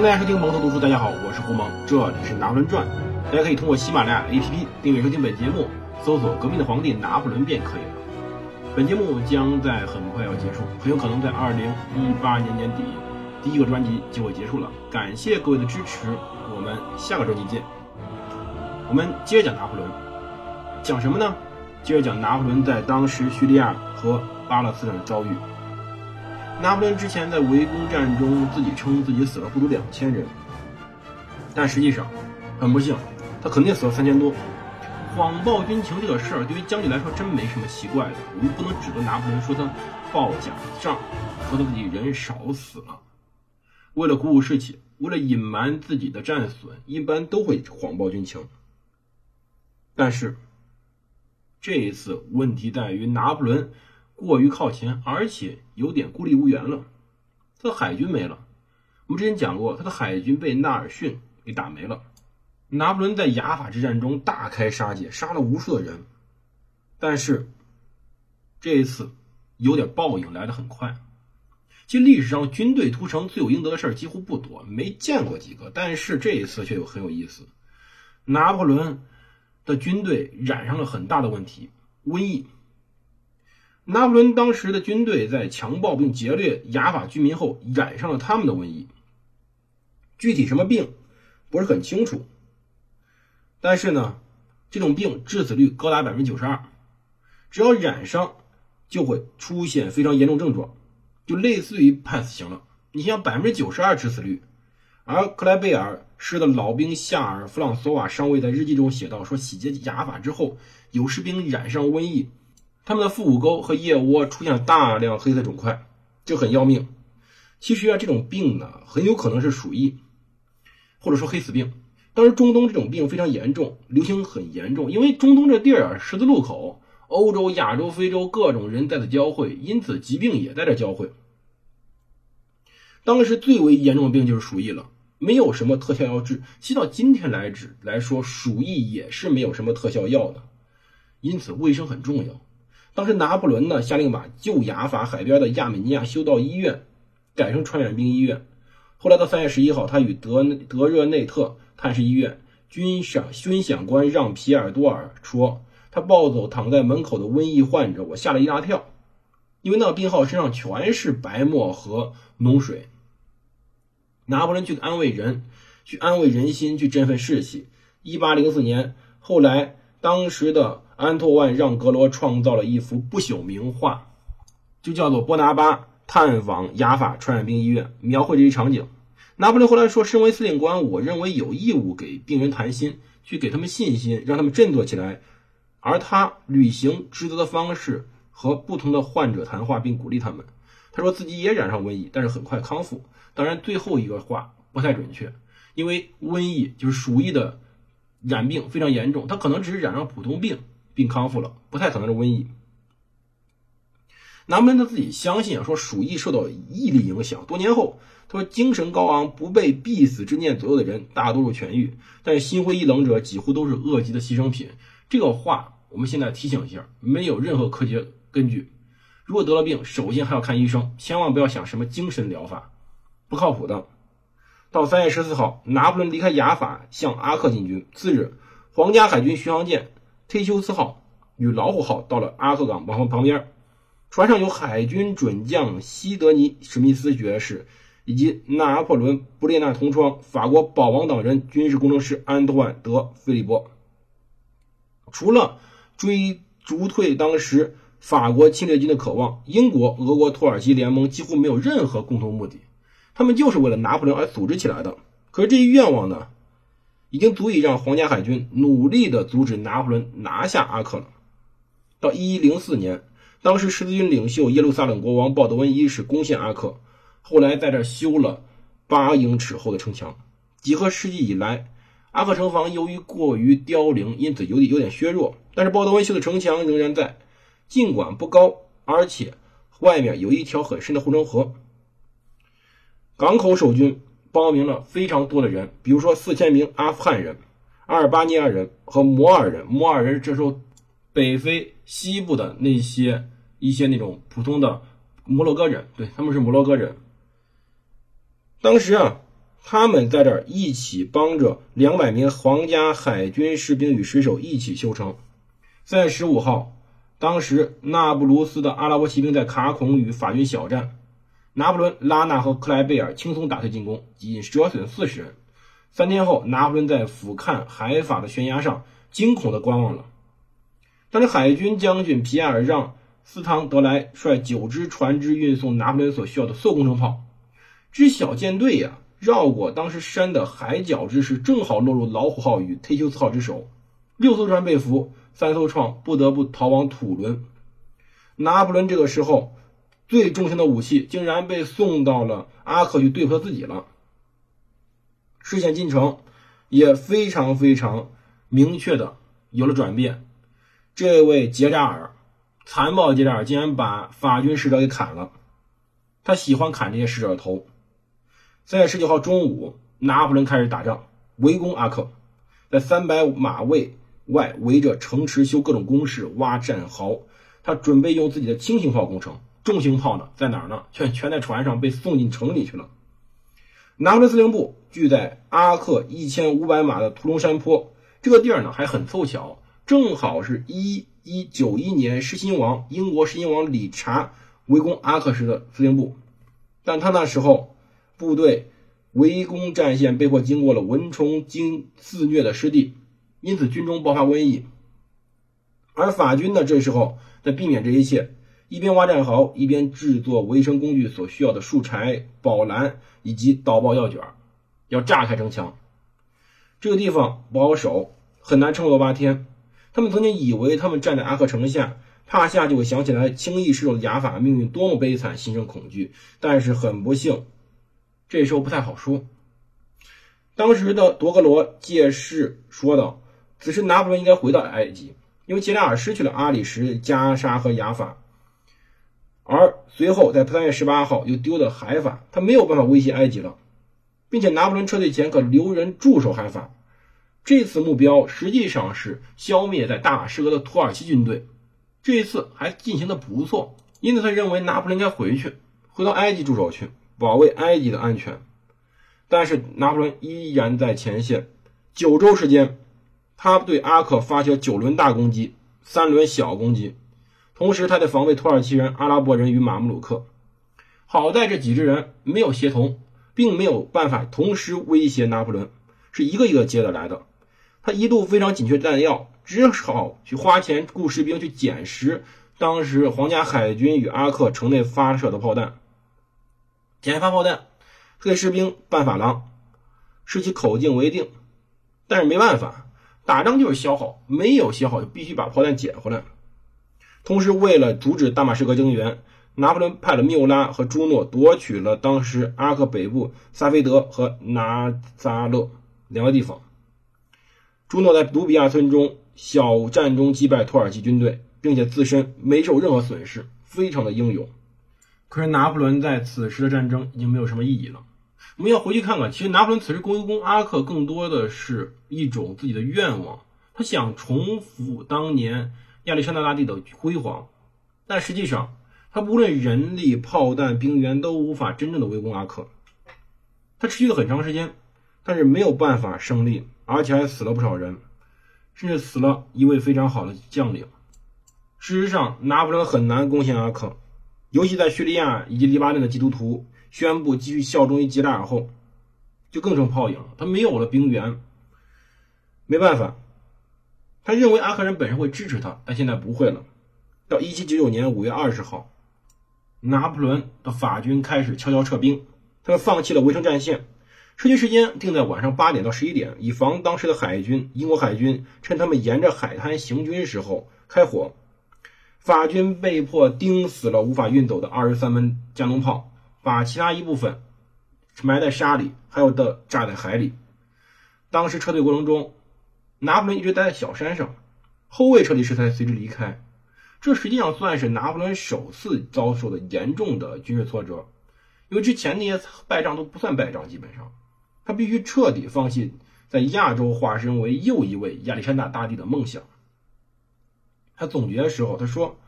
迎大家收听蒙头读书。大家好，我是胡蒙，这里是《拿破仑传》。大家可以通过喜马拉雅 APP 订阅收听本节目，搜索“革命的皇帝拿破仑”便可以了。本节目将在很快要结束，很有可能在二零一八年年底，第一个专辑就会结束了。感谢各位的支持，我们下个专辑见。我们接着讲拿破仑，讲什么呢？接着讲拿破仑在当时叙利亚和巴勒斯坦的遭遇。拿破仑之前在围攻战中，自己称自己死了不足两千人，但实际上，很不幸，他肯定死了三千多。谎报军情这个事儿，对于将军来说真没什么奇怪的。我们不能指责拿破仑说他报假账，说他自己人少死了。为了鼓舞士气，为了隐瞒自己的战损，一般都会谎报军情。但是，这一次问题在于拿破仑。过于靠前，而且有点孤立无援了。他的海军没了。我们之前讲过，他的海军被纳尔逊给打没了。拿破仑在雅法之战中大开杀戒，杀了无数的人。但是这一次有点报应来得很快。其实历史上军队屠城罪有应得的事儿几乎不多，没见过几个。但是这一次却有很有意思。拿破仑的军队染上了很大的问题——瘟疫。拿破仑当时的军队在强暴并劫掠雅法居民后，染上了他们的瘟疫。具体什么病不是很清楚，但是呢，这种病致死率高达百分之九十二，只要染上就会出现非常严重症状，就类似于判死刑了。你像百分之九十二致死率，而克莱贝尔市的老兵夏尔·弗朗索瓦上尉在日记中写道：“说洗劫雅法之后，有士兵染上瘟疫。”他们的腹股沟和腋窝出现大量黑色肿块，这很要命。其实啊，这种病呢，很有可能是鼠疫，或者说黑死病。当时中东这种病非常严重，流行很严重，因为中东这地儿啊，十字路口，欧洲、亚洲、非洲各种人在此交汇，因此疾病也在这交汇。当时最为严重的病就是鼠疫了，没有什么特效药治。其实到今天来指来说，鼠疫也是没有什么特效药的，因此卫生很重要。当时拿破仑呢下令把旧雅法海边的亚美尼亚修道医院改成传染病医院。后来到三月十一号，他与德德热内特探视医院军赏军饷官让皮尔多尔说：“他抱走躺在门口的瘟疫患者，我吓了一大跳，因为那个病号身上全是白沫和脓水。”拿破仑去安慰人，去安慰人心，去振奋士气。一八零四年，后来当时的。安托万让格罗创造了一幅不朽名画，就叫做《波拿巴探访雅法传染病医院》，描绘这一场景。拿破仑后来说：“身为司令官，我认为有义务给病人谈心，去给他们信心，让他们振作起来。”而他履行职责的方式和不同的患者谈话，并鼓励他们。他说自己也染上瘟疫，但是很快康复。当然，最后一个话不太准确，因为瘟疫就是鼠疫的染病非常严重，他可能只是染上普通病。并康复了，不太可能是瘟疫。拿破仑他自己相信啊，说鼠疫受到毅力影响。多年后，他说精神高昂、不被必死之念左右的人，大多数痊愈；但是心灰意冷者，几乎都是恶疾的牺牲品。这个话我们现在提醒一下，没有任何科学根据。如果得了病，首先还要看医生，千万不要想什么精神疗法，不靠谱的。到三月十四号，拿破仑离开雅法，向阿克进军。次日，皇家海军巡航舰。忒修斯号与老虎号到了阿克港旁旁边，船上有海军准将西德尼史密斯爵士以及拿破仑布列纳同窗法国保王党人军事工程师安托万德菲利波。除了追逐退当时法国侵略军的渴望，英国、俄国、土耳其联盟几乎没有任何共同目的，他们就是为了拿破仑而组织起来的。可是这一愿望呢？已经足以让皇家海军努力地阻止拿破仑拿下阿克了。到一一零四年，当时十字军领袖耶路撒冷国王鲍德温一世攻陷阿克，后来在这修了八英尺厚的城墙。几个世纪以来，阿克城防由于过于凋零，因此有点有点削弱。但是鲍德温修的城墙仍然在，尽管不高，而且外面有一条很深的护城河。港口守军。报名了非常多的人，比如说四千名阿富汗人、阿尔巴尼亚人和摩尔人。摩尔人这时候北非西部的那些一些那种普通的摩洛哥人，对他们是摩洛哥人。当时啊，他们在这儿一起帮着两百名皇家海军士兵与水手一起修城。三月十五号，当时那不鲁斯的阿拉伯骑兵在卡孔与法军小战，拿破仑、拉纳和克莱贝尔轻松打退进攻，仅折损四十人。三天后，拿破仑在俯瞰海法的悬崖上惊恐地观望了。当时，海军将军皮埃尔让斯汤德莱率九支船只运送拿破仑所需要的所有工程炮。这小舰队呀，绕过当时山的海角之时，正好落入老虎号与忒修斯号之手。六艘船被俘，三艘船不得不逃往土伦。拿破仑这个时候最重型的武器竟然被送到了阿克去对付他自己了。事件进程也非常非常明确的有了转变。这位杰扎尔，残暴的杰扎尔竟然把法军使者给砍了。他喜欢砍这些使者的头。三月十九号中午，拿破仑开始打仗，围攻阿克，在三百马位外围着城池修各种工事、挖战壕。他准备用自己的轻型炮攻城，重型炮呢在哪儿呢？全全在船上被送进城里去了。拿破仑司令部聚在阿克一千五百码的屠龙山坡，这个地儿呢还很凑巧，正好是一一九一年狮心王英国狮心王理查围攻阿克时的司令部，但他那时候。部队围攻战线被迫经过了蚊虫精肆虐的湿地，因此军中爆发瘟疫。而法军呢，这时候在避免这一切，一边挖战壕，一边制作维生工具所需要的树柴、宝蓝以及导爆药卷，要炸开城墙。这个地方不好守，很难撑过八天。他们曾经以为他们站在阿克城下，帕夏就会想起来轻易失手的雅法命运多么悲惨，心生恐惧。但是很不幸。这时候不太好说。当时的多格罗借势说道：“此时拿破仑应该回到埃及，因为杰拉尔失去了阿里什、加沙和雅法，而随后在三月十八号又丢了海法，他没有办法威胁埃及了，并且拿破仑撤退前可留人驻守海法。这次目标实际上是消灭在大马士革的土耳其军队，这一次还进行的不错，因此他认为拿破仑应该回去，回到埃及驻守去。”保卫埃及的安全，但是拿破仑依然在前线。九周时间，他对阿克发起了九轮大攻击，三轮小攻击，同时他在防备土耳其人、阿拉伯人与马穆鲁克。好在这几支人没有协同，并没有办法同时威胁拿破仑，是一个一个接着来的。他一度非常紧缺弹药，只好去花钱雇士兵去捡拾当时皇家海军与阿克城内发射的炮弹。检发炮弹，给士兵扮法郎，使其口径为定。但是没办法，打仗就是消耗，没有消耗就必须把炮弹捡回来。同时，为了阻止大马士革增援，拿破仑派了缪拉和朱诺夺取了当时阿克北部萨菲德和拿扎勒两个地方。朱诺在卢比亚村中小战中击败土耳其军队，并且自身没受任何损失，非常的英勇。可是拿破仑在此时的战争已经没有什么意义了。我们要回去看看，其实拿破仑此时攻一攻阿克，更多的是一种自己的愿望，他想重复当年亚历山大大帝的辉煌。但实际上，他无论人力、炮弹、兵员都无法真正的围攻阿克。他持续了很长时间，但是没有办法胜利，而且还死了不少人，甚至死了一位非常好的将领。事实上，拿破仑很难攻陷阿克。尤其在叙利亚以及黎巴嫩的基督徒宣布继续效忠于吉拉尔后，就更成泡影了。他没有了兵源，没办法。他认为阿克人本身会支持他，但现在不会了。到一七九九年五月二十号，拿破仑的法军开始悄悄撤兵，他们放弃了围城战线，撤军时间定在晚上八点到十一点，以防当时的海军英国海军趁他们沿着海滩行军时候开火。法军被迫钉死了无法运走的二十三门加农炮，把其他一部分埋在沙里，还有的炸在海里。当时撤退过程中，拿破仑一直待在小山上，后卫撤离时才随之离开。这实际上算是拿破仑首次遭受的严重的军事挫折，因为之前那些败仗都不算败仗，基本上他必须彻底放弃在亚洲化身为又一位亚历山大大帝的梦想。他总结的时候，他说：“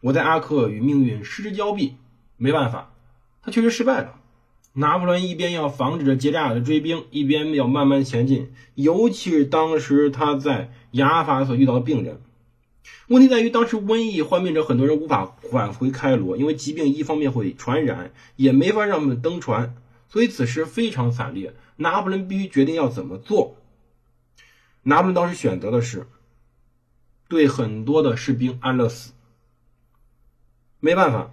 我在阿克与命运失之交臂，没办法，他确实失败了。拿破仑一边要防止着杰里亚的追兵，一边要慢慢前进。尤其是当时他在雅法所遇到的病人，问题在于当时瘟疫患病者很多人无法返回开罗，因为疾病一方面会传染，也没法让他们登船，所以此时非常惨烈。拿破仑必须决定要怎么做。拿破仑当时选择的是对很多的士兵安乐死，没办法。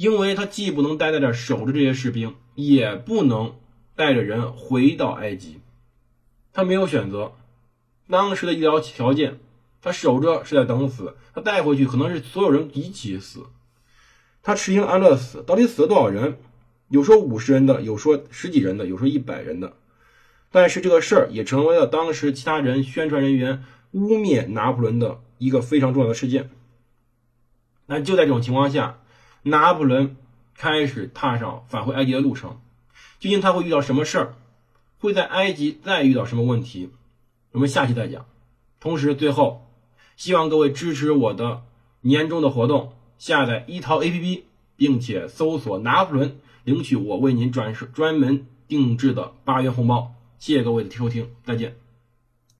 因为他既不能待在这守着这些士兵，也不能带着人回到埃及，他没有选择。当时的医疗条件，他守着是在等死，他带回去可能是所有人一起死。他实行安乐死，到底死了多少人？有说五十人的，有说十几人的，有说一百人的。但是这个事儿也成为了当时其他人宣传人员污蔑拿破仑的一个非常重要的事件。那就在这种情况下。拿破仑开始踏上返回埃及的路程，究竟他会遇到什么事儿？会在埃及再遇到什么问题？我们下期再讲。同时，最后希望各位支持我的年终的活动，下载一淘 APP，并且搜索“拿破仑”，领取我为您转专门定制的八元红包。谢谢各位的收听，再见。